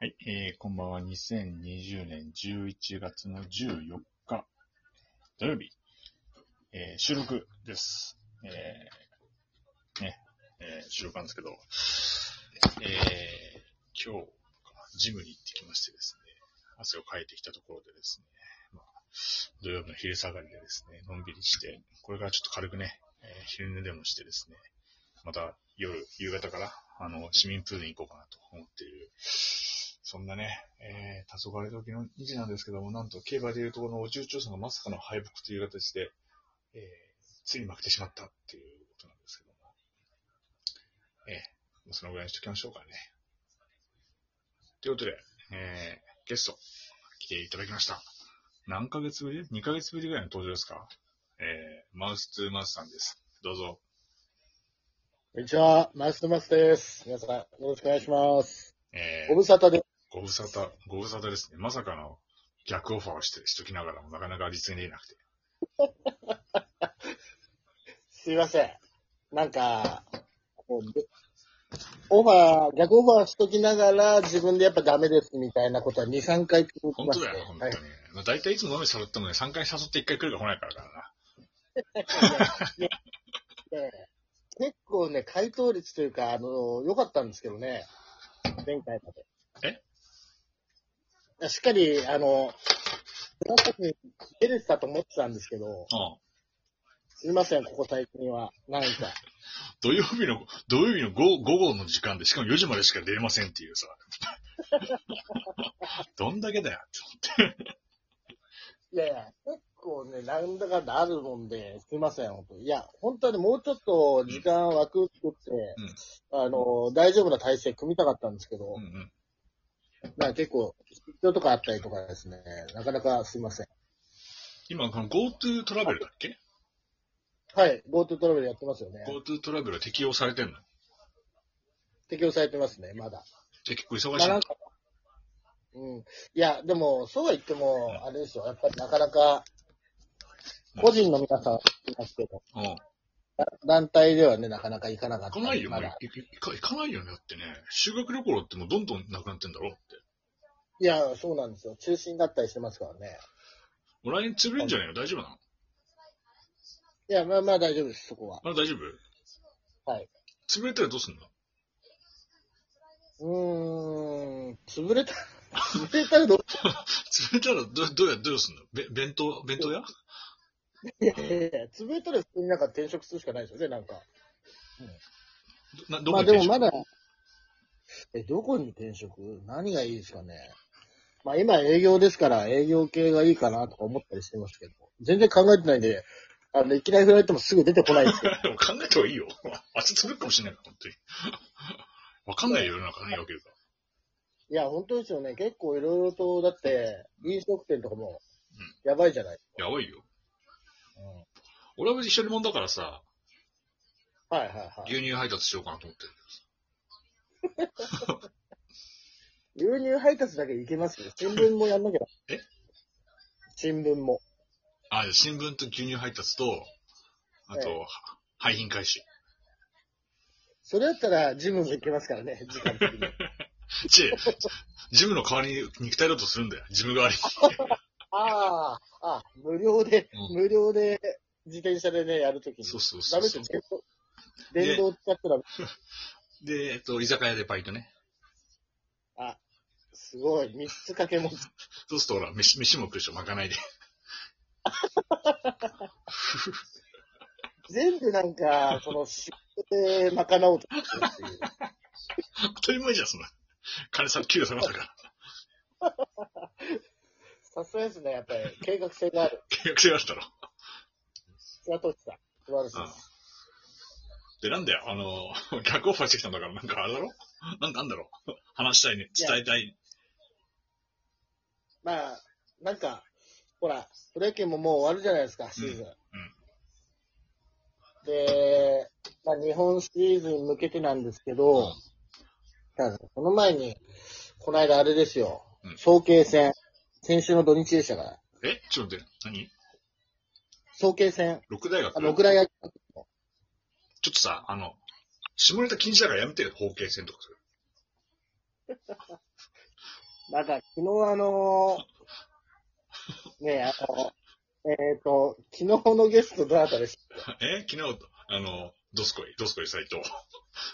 はい、えー、こんばんは。2020年11月の14日、土曜日、えー、収録です。えー、ね、えー、収録なんですけど、えー、今日、ジムに行ってきましてですね、汗をかいてきたところでですね、まあ、土曜日の昼下がりでですね、のんびりして、これからちょっと軽くね、えー昼寝でもしてですね、また夜、夕方から、あの、市民プールに行こうかなと思っている、そんなね、えー、黄昏時の2時なんですけども、なんと競馬でいうところのお重長さんがまさかの敗北という形で、えー、ついに負けてしまったっていうことなんですけども、えー、そのぐらいにしときましょうかね。ということで、えー、ゲスト、来ていただきました。何ヶ月ぶり ?2 ヶ月ぶりぐらいの登場ですか？えー、マウス2マウスさんです。どうぞ。こんにちは、マウスとマスです。皆さん、よろしくお願いします。えーご無沙汰でご無沙汰、ご無沙汰ですね。まさかの逆オファーをして、しときながらもなかなか実現できなくて。す。すいません。なんか、もうでオファー、逆オファーしときながら、自分でやっぱダメですみたいなことは2、3回聞きまして。本当だよ、本当はいに。まあ、大体いつも飲み誘ってもね、3回誘って1回来るか来ないからだからな。で結構ね、回答率というか、あの、良かったんですけどね。前回まで。えしっかり、あの、その時に出れてたと思ってたんですけど、うん。すいません、ここ最近は。なんか。土曜日の、土曜日の午午後の時間で、しかも4時までしか出れませんっていうさ。どんだけだよって思って。いやいや、結構ね、なんだかんだあるもんで、すいません、本当に。いや、本当はね、もうちょっと時間枠作って、あの、大丈夫な体制組みたかったんですけど、うんうん。まあ結構、必要とかあったりとかですね、なかなかすいません。今、この GoTo トラベルだっけ？はい、GoTo トラベルやってますよね。?GoTo トラベルは適用されてんの？適用されてますね、まだ。で結構忙まあなんか、うん。いや、でも、そうは言っても、あれですよ、やっぱりなかなか、個人の皆さんはいますけど、うん。団体ではね、なかなか行かなかったり。行かないよ、もまだう行行か行かないよね。だってね、修学旅行ってもうどんどんなくなってんだろって。いや、そうなんですよ。中止になったりしてますからね。もう来年潰れんじゃないの大丈夫なの？いや、まあまあ大丈夫です、そこは。まだ大丈夫？はい。潰れたらどうすんの？うーん、潰れた、潰れたらどう 潰れたらど、どうや、どうすんの？べ弁当、弁当屋？いやいやいや、潰れたら普通になんか転職するしかないですよね、なんか。どなどまこに転職？あでもまだ、え、どこに転職？何がいいですかね。まあ今営業ですから営業系がいいかなとか思ったりしてますけど、全然考えてないんで、あの、いきなり振られてもすぐ出てこないですけど。で も考えた方がいいよ。足潰れるかもしれないから、本当に。わかんないよ、世の中何が起きるか。いや、本当ですよね。結構いろいろと、だって、飲食店とかも、やばいじゃない。やばいよ。うん。俺は別に一人もんだからさ、はいはいはい。牛乳配達しようかなと思ってる。牛乳配達だけいけますよ。新聞もやんなきゃ。え？新聞も。あ、新聞と牛乳配達と、あと、え廃品回収。それだったら、ジムも行けますからね、時間的に。ちえ、ジムの代わりに肉体労働するんだよ。ジム代わり ああ、あ無料で、うん無料で自転車でね、やるときに。に。そうそうそうそうダメですよ、電動。電動使ったら、で、えっと、居酒屋でバイトね。あ、すごい、三つ掛けも。そうするとほら、飯、飯も食うでしょ、まかないで。全部なんか、その、仕事で賄おうとしてるっていう。当たり前じゃん、そんな。金さ、給料下がったから。さすがですね、やっぱり、計画性がある。契約制があったろ。菅俊さん。素晴らしい。です。で、なんだよ、あの、逆オファーしてきたんだから、なんかあれだろ？なんかあんだろ？話したいね、伝えたい。まあ、なんか、ほら、プロ野球ももう終わるじゃないですか、シーズン。で、まあ、日本シリーズに向けてなんですけど、うん。ただその前に、この間あれですよ、うん。早慶戦、先週の土日でしたから、え？ちょっと待って、何？早慶戦、六大学。あの、ぐらい。野球ちょっとさ、あの、下ネタ禁止だからやめてよ、法形戦とかそれ。なんか、昨日あのー、ねえ、あの、えっ、と、昨日のゲストどなたでした え？昨日、あの、ドスコイ、ドスコイ斎藤。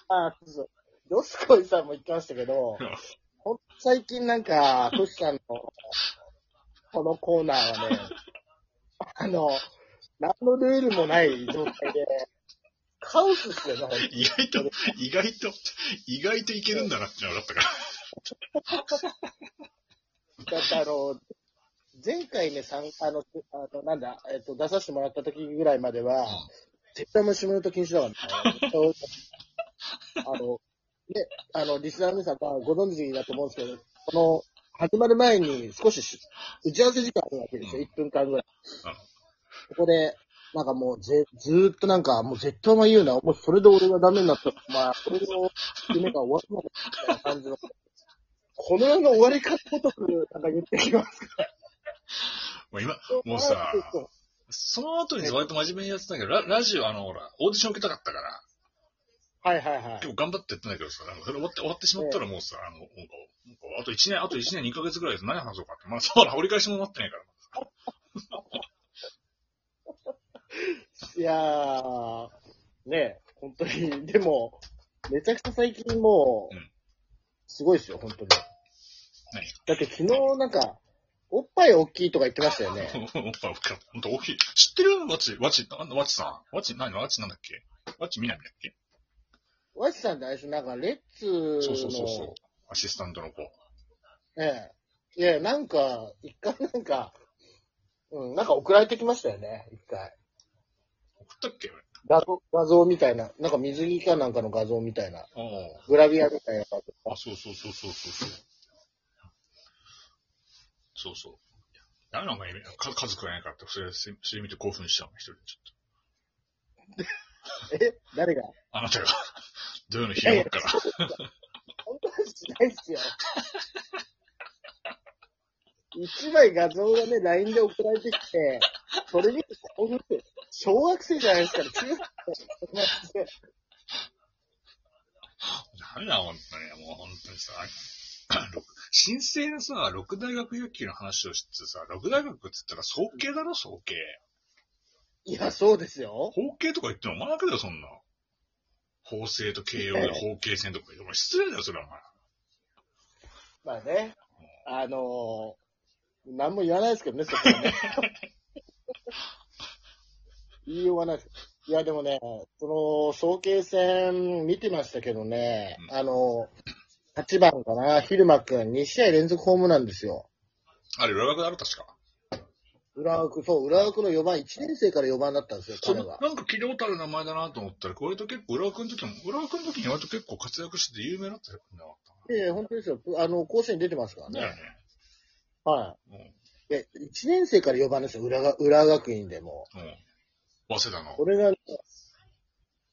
あ、そうそう。ドスコイさんも言ってましたけど、ほん最近なんか、トシさんの、このコーナーはね、あの、何のルールもない状態で、カオスっすよね、意外と、意外と、意外といけるんだなってのが分かったから。だってあの、前回ね、参あの、あの、なんだ、えっと、出させてもらった時ぐらいまでは、絶対虫物と禁止だからね。あの、ね、あの、リスナーの皆さんはご存知だと思うんですけど、この、始まる前に少しし打ち合わせ時間あるわけですよ、うん1分間ぐらい。うんここで、なんかもうぜ、ずーっとなんか、もう絶対お前言うな、もうそれで俺がダメになったら、まあ、それの夢が終わるのかみたいな感じの、この世の終わり方ごとく、なんか言ってきますかもう今、ら。もうさ、その後に割と真面目にやってたけど、ララジオ、あの、ほら、オーディション受けたかったから、はいはいはい結。構頑張ってやってんだけどさ、なんかそれ終わって、終わってしまったらもうさ、あの、なんか、なんかあと1年、あと1年2ヶ月ぐらいで何話そうかって。まあ、そうだ、折り返しも待ってないから。いやー、ねえ、本当に、でも、めちゃくちゃ最近もううん、すごいですよ、本当に。何だって昨日なんか、おっぱい大きいとか言ってましたよね。おっぱい大きかった。ほんと大きい。知ってる？わち、わち、あわちさん？わち、何？わちなんだっけ？わちみなみだっけ？ワシさんってあれでしょ？なんか、レッツの、そうそうそうそう。アシスタントの子。ええ。いや、なんか、一回なんか、うん、なんか送られてきましたよね、一回。送ったっけ？俺画像、画像みたいな、なんか水着かなんかの画像みたいな、あグラビアみたいな画像。あ。あ、そうそうそうそうそうそう。そうそう。誰のお前、か数食えないからって、それ、それ見て興奮しちゃうの、一人でちょっえ？誰が？と。あなたが、土曜の昼間から。本当はしないっすよ。一枚画像がね、LINE で送られてきて、それ見て興奮って、小学生じゃないですから、中学生。ダメだ、本当に。もう本当にさ、ろ神聖なさ、六大学野球の話をしてさ、六大学って言ったら早慶だろ、早慶。いや、そうですよ。法慶とか言ってもお前だけだよ、そんな。法政と慶応で 法慶戦とか言って、お前失礼だよ、それはお前。まあね、あのー、何も言わないですけどね、そこはね。言いようがないです。いや、でもね、その、早慶戦見てましたけどね、うんあの、8番かな、昼間くん、2試合連続ホームなんですよ。あれ、裏学だろ、確か。浦和区、そう、浦和区の4番、1年生から4番だったんですよ、彼は。なんか聞いたことある名前だなと思ったら、割と結構、浦和くんの時も、浦和くんの時に割と結構活躍してて有名だったよ。なかっええ本当ですよ。あの、甲子園出てますからね。ね。はい。うん。いや、1年生から4番ですよ、浦和、浦和学院でも。うん。早稲田のこ。れが、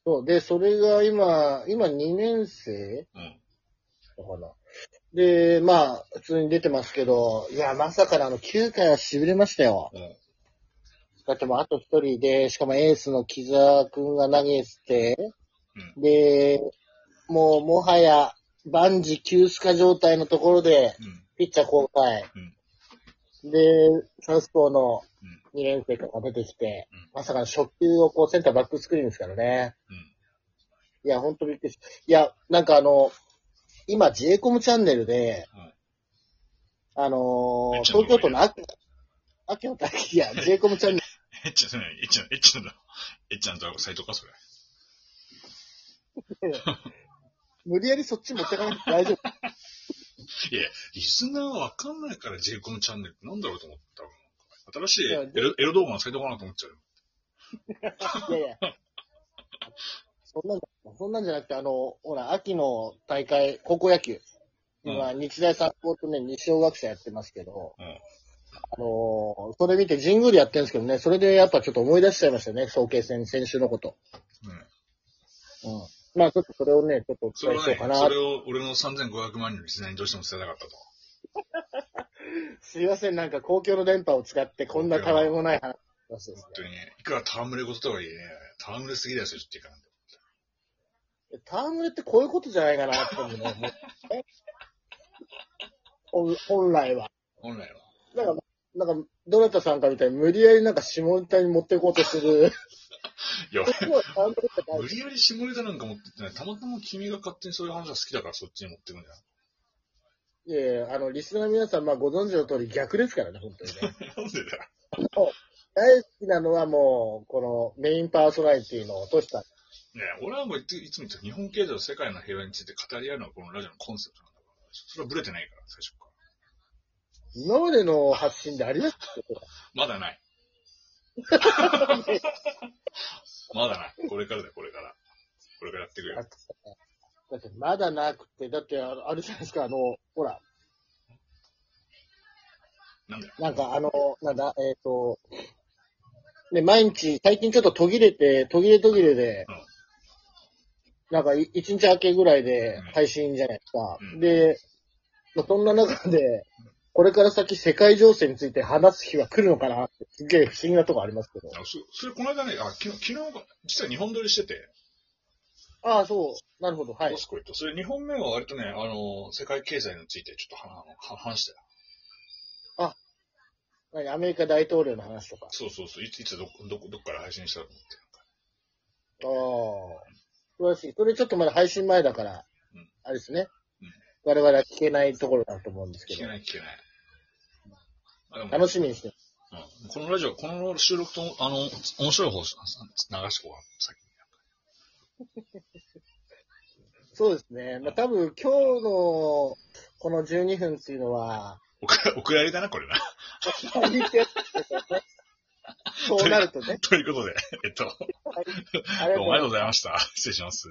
そう、で、それが今、今2年生？うん。だかな。で、まあ、普通に出てますけど、いや、まさかのあの、9回は痺れましたよ。うん。だってもうあと1人で、しかもエースの木澤くんが投げて、で、もう、もはや、万事休スカ状態のところで、うん。ピッチャー交代。で、サウスポーのうん。2年生から出てきて、うんまさかの初球をこうセンターバックスクリーンですからね。うん。いや、ほんとびっくりしいや、なんかあの、今 j コムチャンネルで、うんあのー東京都の秋、秋の滝、いや、j コムチャンネル、えっちゃん、えっちゃん、えっちゃんだ。えっちゃんと斎藤か、それ。無理やりそっち持ってかなくて大丈夫。いや、リスナーはわかんないから J コムチャンネルってなんだろうと思った。新しいエロエロ動画のサイトかなと思っちゃうよ。いやいや。そんなんじゃ、そんなんじゃなくて、あの、ほら、秋の大会、高校野球。今、日大三高とね、二小学者やってますけど、うん。あのーそれ見て神宮でやってるんですけどね、それでやっぱちょっと思い出しちゃいましたね、早慶戦、先週のこと。うん。うん。まあちょっとそれをね、ちょっとお伝えしようか、な。それを俺の3500万人のリスナーにどうしても伝えたかったと。すいません、なんか公共の電波を使ってこんなたわいもない話です本当にね、いくら戯れ事とはいえね、戯れすぎだよ、それっていかないね。タームレってこういうことじゃないかなって思うね。本来は。本来は。なんか、なんか、どなたさんかみたいに無理やりなんか下ネタに持っていこうとする。いや、無理やり下ネタなんか持ってってない。たまたま君が勝手にそういう話が好きだからそっちに持ってくんじゃん。いやいや、あの、リスナーの皆さん、まあご存知の通り逆ですからね、本当にね。なんでだよ。大好きなのはもう、このメインパーソナリティの落とした。ねえ俺はもういついつも言って日本経済と世界の平和について語り合うのがこのラジオのコンセプトなんだから。それはブレてないから、最初から。今までの発信でありますまだない。まだない。これからだよ、これから。これからやってくれよ。だってまだなくて、だってあのあるじゃないですか、あの、ほら、なんだよ。なんかあの、なんだ、えっ、と、ね、毎日、最近ちょっと途切れて、途切れ途切れで、うんなんかい一日明けぐらいでうん配信じゃないですか。うんで、まあそんな中で、これから先世界情勢について話す日は来るのかなって、すげえ不思議なとこありますけど。あそそれ、この間ね、あ、昨日、昨日、実は日本撮りしてて、ああ、そう。なるほど。はいと。それ、2本目は割とね、あの、世界経済についてちょっとはは話したよ。何アメリカ大統領の話とか。そうそうそう。いつ、いつど、ど、どっから配信したと思って。ああ。素晴らしい。それちょっとまだ配信前だからうん、あれですねうん。我々は聞けないところだと思うんですけど聞け。ない聞けない。あでも楽しみにして。うんこのラジオ、この収録と、あの、面白い方、流しこう。先に。そうですね。まあ多分今日のこの12分っていうのは、おくお蔵入りだな、これな。そうなるとね。という ことで、えっと、ありがとうありがとうございました。失礼します。